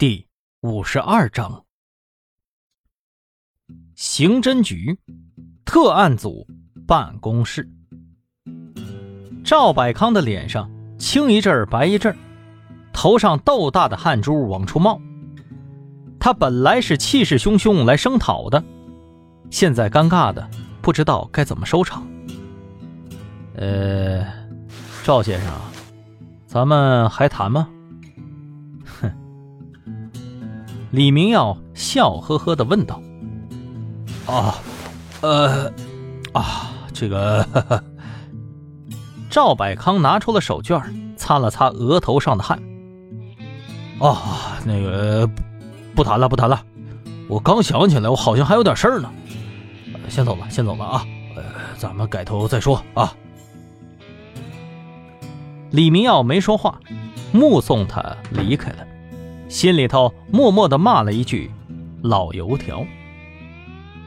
第五十二章，刑侦局特案组办公室。赵百康的脸上青一阵白一阵，头上豆大的汗珠往出冒。他本来是气势汹汹来声讨的，现在尴尬的不知道该怎么收场。呃，赵先生，咱们还谈吗？李明耀笑呵呵的问道：“啊，呃，啊，这个。”赵百康拿出了手绢，擦了擦额头上的汗。啊，那个，不谈了，不谈了。我刚想起来，我好像还有点事儿呢。先走了，先走了啊。呃，咱们改头再说啊。李明耀没说话，目送他离开了。心里头默默的骂了一句：“老油条。”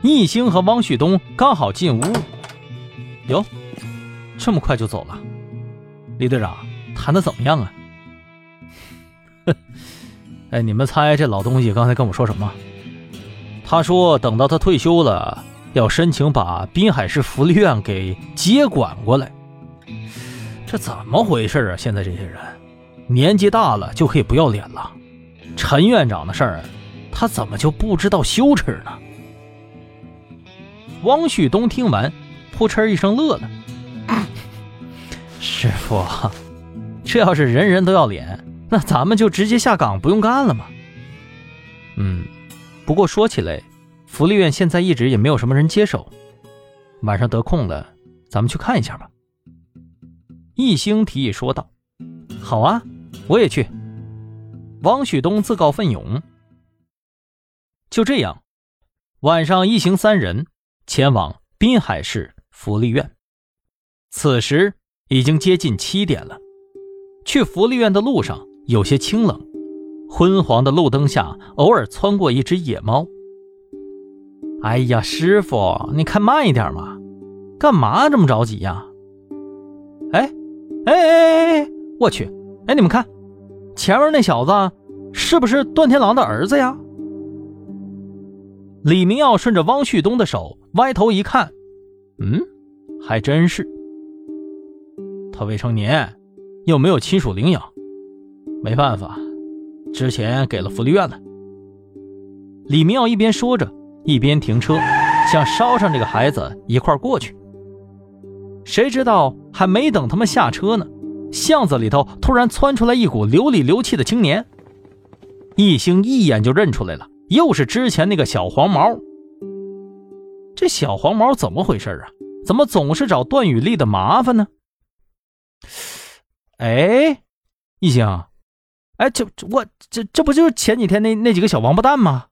易兴和汪旭东刚好进屋，哟，这么快就走了？李队长谈的怎么样啊？哎，你们猜这老东西刚才跟我说什么？他说等到他退休了，要申请把滨海市福利院给接管过来。这怎么回事啊？现在这些人年纪大了就可以不要脸了？陈院长的事儿，他怎么就不知道羞耻呢？汪旭东听完，扑哧一声乐了：“师傅，这要是人人都要脸，那咱们就直接下岗不用干了吗？”嗯，不过说起来，福利院现在一直也没有什么人接手。晚上得空了，咱们去看一下吧。”一兴提议说道。“好啊，我也去。”王旭东自告奋勇。就这样，晚上一行三人前往滨海市福利院。此时已经接近七点了，去福利院的路上有些清冷，昏黄的路灯下偶尔窜过一只野猫。哎呀，师傅，你开慢一点嘛，干嘛这么着急呀？哎，哎哎哎哎，我去，哎，你们看。前面那小子是不是段天狼的儿子呀？李明耀顺着汪旭东的手歪头一看，嗯，还真是。他未成年，又没有亲属领养，没办法，之前给了福利院了。李明耀一边说着，一边停车，想捎上这个孩子一块过去。谁知道还没等他们下车呢。巷子里头突然窜出来一股流里流气的青年，易兴一眼就认出来了，又是之前那个小黄毛。这小黄毛怎么回事啊？怎么总是找段雨丽的麻烦呢？哎，一兴，哎，这我这这不就是前几天那那几个小王八蛋吗？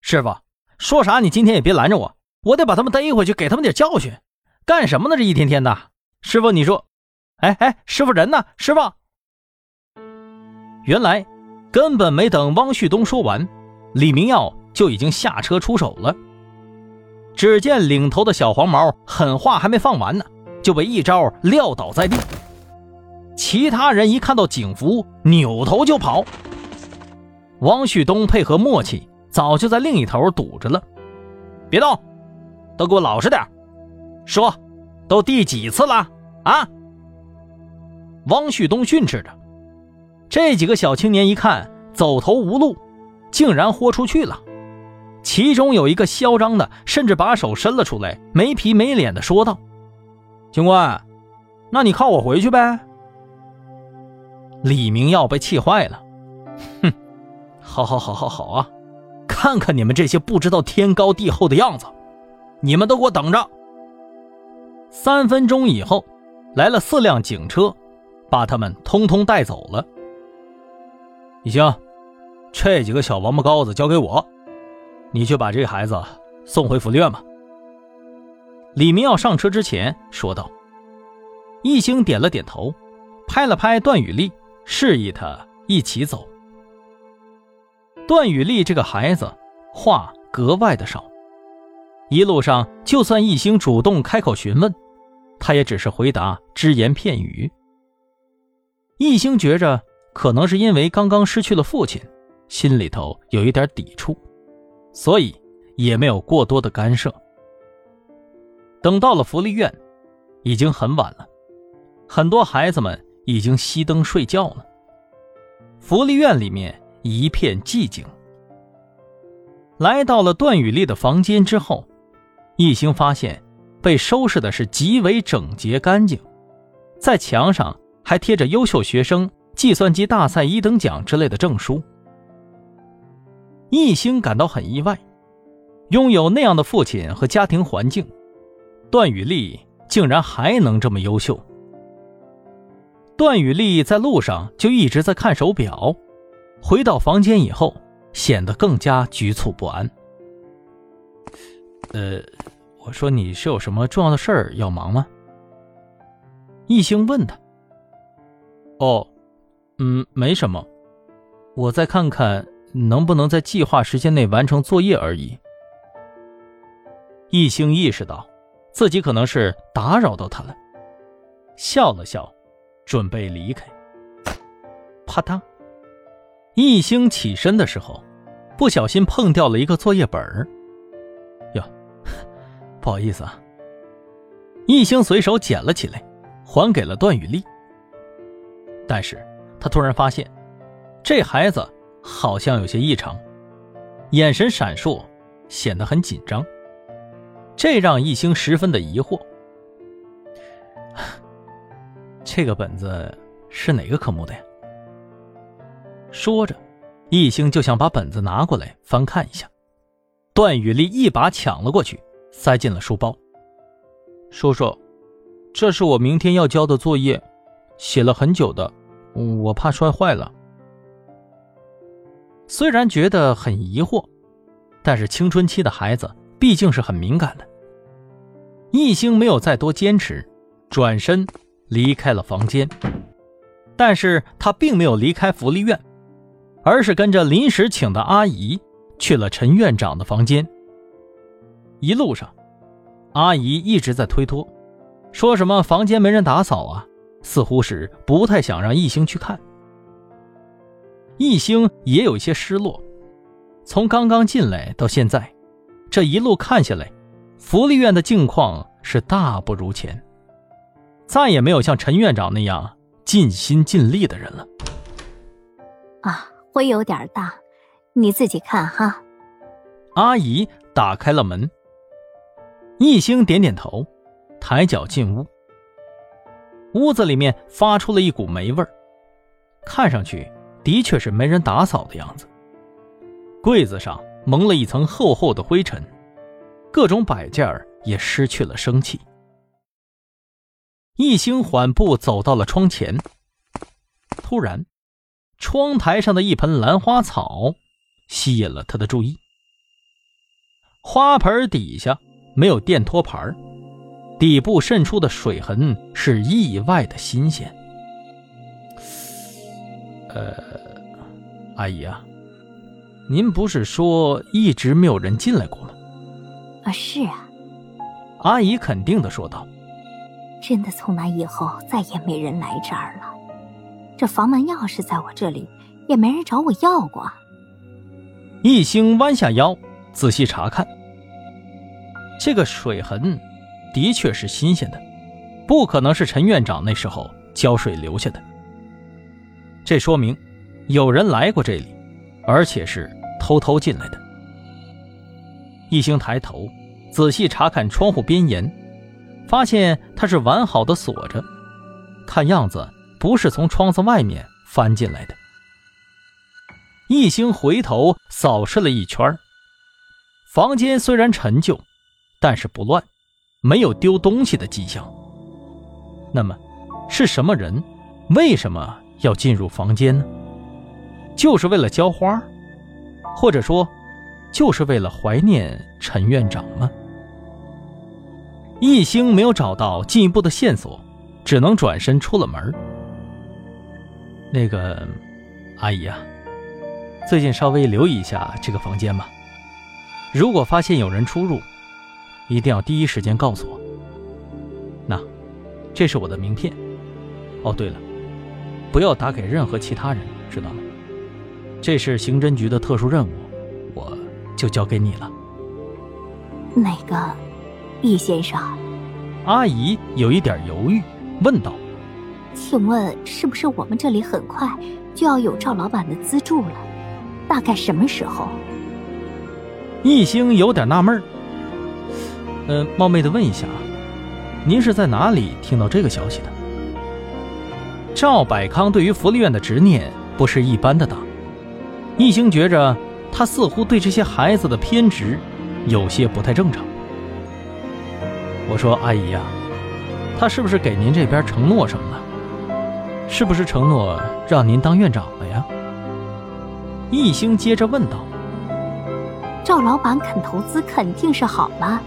师傅，说啥你今天也别拦着我，我得把他们逮回去，给他们点教训。干什么呢？这一天天的，师傅你说。哎哎，师傅人呢？师傅，原来根本没等汪旭东说完，李明耀就已经下车出手了。只见领头的小黄毛狠话还没放完呢，就被一招撂倒在地。其他人一看到警服，扭头就跑。汪旭东配合默契，早就在另一头堵着了。别动，都给我老实点说，都第几次了啊？汪旭东训斥着，这几个小青年一看走投无路，竟然豁出去了。其中有一个嚣张的，甚至把手伸了出来，没皮没脸的说道：“警官，那你靠我回去呗。”李明耀被气坏了，哼，好好好好好啊，看看你们这些不知道天高地厚的样子，你们都给我等着。三分钟以后，来了四辆警车。把他们通通带走了。你行，这几个小王八羔子交给我，你去把这孩子送回福利院吧。李明耀上车之前说道。易兴点了点头，拍了拍段雨丽，示意他一起走。段雨丽这个孩子话格外的少，一路上就算易兴主动开口询问，他也只是回答只言片语。易兴觉着，可能是因为刚刚失去了父亲，心里头有一点抵触，所以也没有过多的干涉。等到了福利院，已经很晚了，很多孩子们已经熄灯睡觉了。福利院里面一片寂静。来到了段雨丽的房间之后，一兴发现被收拾的是极为整洁干净，在墙上还贴着优秀学生、计算机大赛一等奖之类的证书。艺兴感到很意外，拥有那样的父亲和家庭环境，段雨丽竟然还能这么优秀。段雨丽在路上就一直在看手表，回到房间以后。显得更加局促不安。呃，我说你是有什么重要的事儿要忙吗？艺兴问他。哦，嗯，没什么，我再看看能不能在计划时间内完成作业而已。易星意识到自己可能是打扰到他了，笑了笑，准备离开。啪嗒，易星起身的时候。不小心碰掉了一个作业本儿，哟，不好意思啊。易星随手捡了起来，还给了段雨丽。但是他突然发现，这孩子好像有些异常，眼神闪烁，显得很紧张。这让易星十分的疑惑。这个本子是哪个科目的呀？说着。易星就想把本子拿过来翻看一下，段雨丽一把抢了过去，塞进了书包。叔叔，这是我明天要交的作业，写了很久的，我怕摔坏了。虽然觉得很疑惑，但是青春期的孩子毕竟是很敏感的。易兴没有再多坚持，转身离开了房间，但是他并没有离开福利院。而是跟着临时请的阿姨去了陈院长的房间。一路上，阿姨一直在推脱，说什么房间没人打扫啊，似乎是不太想让艺兴去看。艺兴也有一些失落，从刚刚进来到现在，这一路看下来，福利院的境况是大不如前，再也没有像陈院长那样尽心尽力的人了。啊。灰有点大，你自己看哈。阿姨打开了门，一兴点点头，抬脚进屋。屋子里面发出了一股霉味儿，看上去的确是没人打扫的样子。柜子上蒙了一层厚厚的灰尘，各种摆件也失去了生气。一兴缓步走到了窗前，突然。窗台上的一盆兰花草吸引了他的注意。花盆底下没有电托盘，底部渗出的水痕是意外的新鲜。呃，阿姨啊，您不是说一直没有人进来过吗？啊，是啊。阿姨肯定的说道：“真的，从那以后再也没人来这儿了。”这房门钥匙在我这里，也没人找我要过。易兴弯下腰，仔细查看，这个水痕的确是新鲜的，不可能是陈院长那时候浇水留下的。这说明有人来过这里，而且是偷偷进来的。易兴抬头仔细查看窗户边沿，发现它是完好的锁着，看样子。不是从窗子外面翻进来的。一兴回头扫视了一圈，房间虽然陈旧，但是不乱，没有丢东西的迹象。那么，是什么人？为什么要进入房间呢？就是为了浇花，或者说，就是为了怀念陈院长吗？一兴没有找到进一步的线索，只能转身出了门。那个，阿姨啊，最近稍微留意一下这个房间吧。如果发现有人出入，一定要第一时间告诉我。那，这是我的名片。哦，对了，不要打给任何其他人，知道吗？这是刑侦局的特殊任务，我就交给你了。那个，易先生，阿姨有一点犹豫，问道：“请问是不是我们这里很快就要有赵老板的资助了？大概什么时候？”易星有点纳闷儿。呃，冒昧的问一下，您是在哪里听到这个消息的？赵百康对于福利院的执念不是一般的大，易星觉着他似乎对这些孩子的偏执。有些不太正常。我说：“阿姨呀，他是不是给您这边承诺什么了？是不是承诺让您当院长了呀？”易星接着问道：“赵老板肯投资肯定是好了，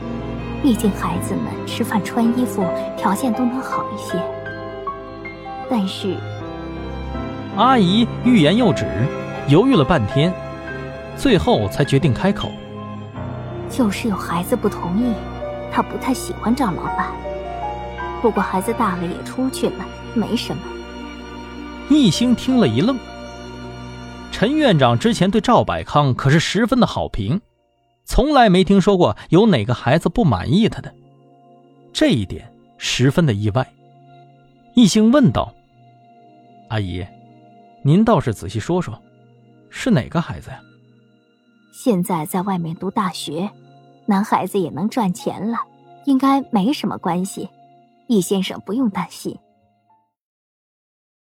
毕竟孩子们吃饭穿衣服条件都能好一些。但是……”阿姨欲言又止，犹豫了半天，最后才决定开口。就是有孩子不同意，他不太喜欢赵老板。不过孩子大了也出去了，没什么。一星听了一愣。陈院长之前对赵百康可是十分的好评，从来没听说过有哪个孩子不满意他的，这一点十分的意外。易星问道：“阿姨，您倒是仔细说说，是哪个孩子呀？”现在在外面读大学，男孩子也能赚钱了，应该没什么关系，易先生不用担心。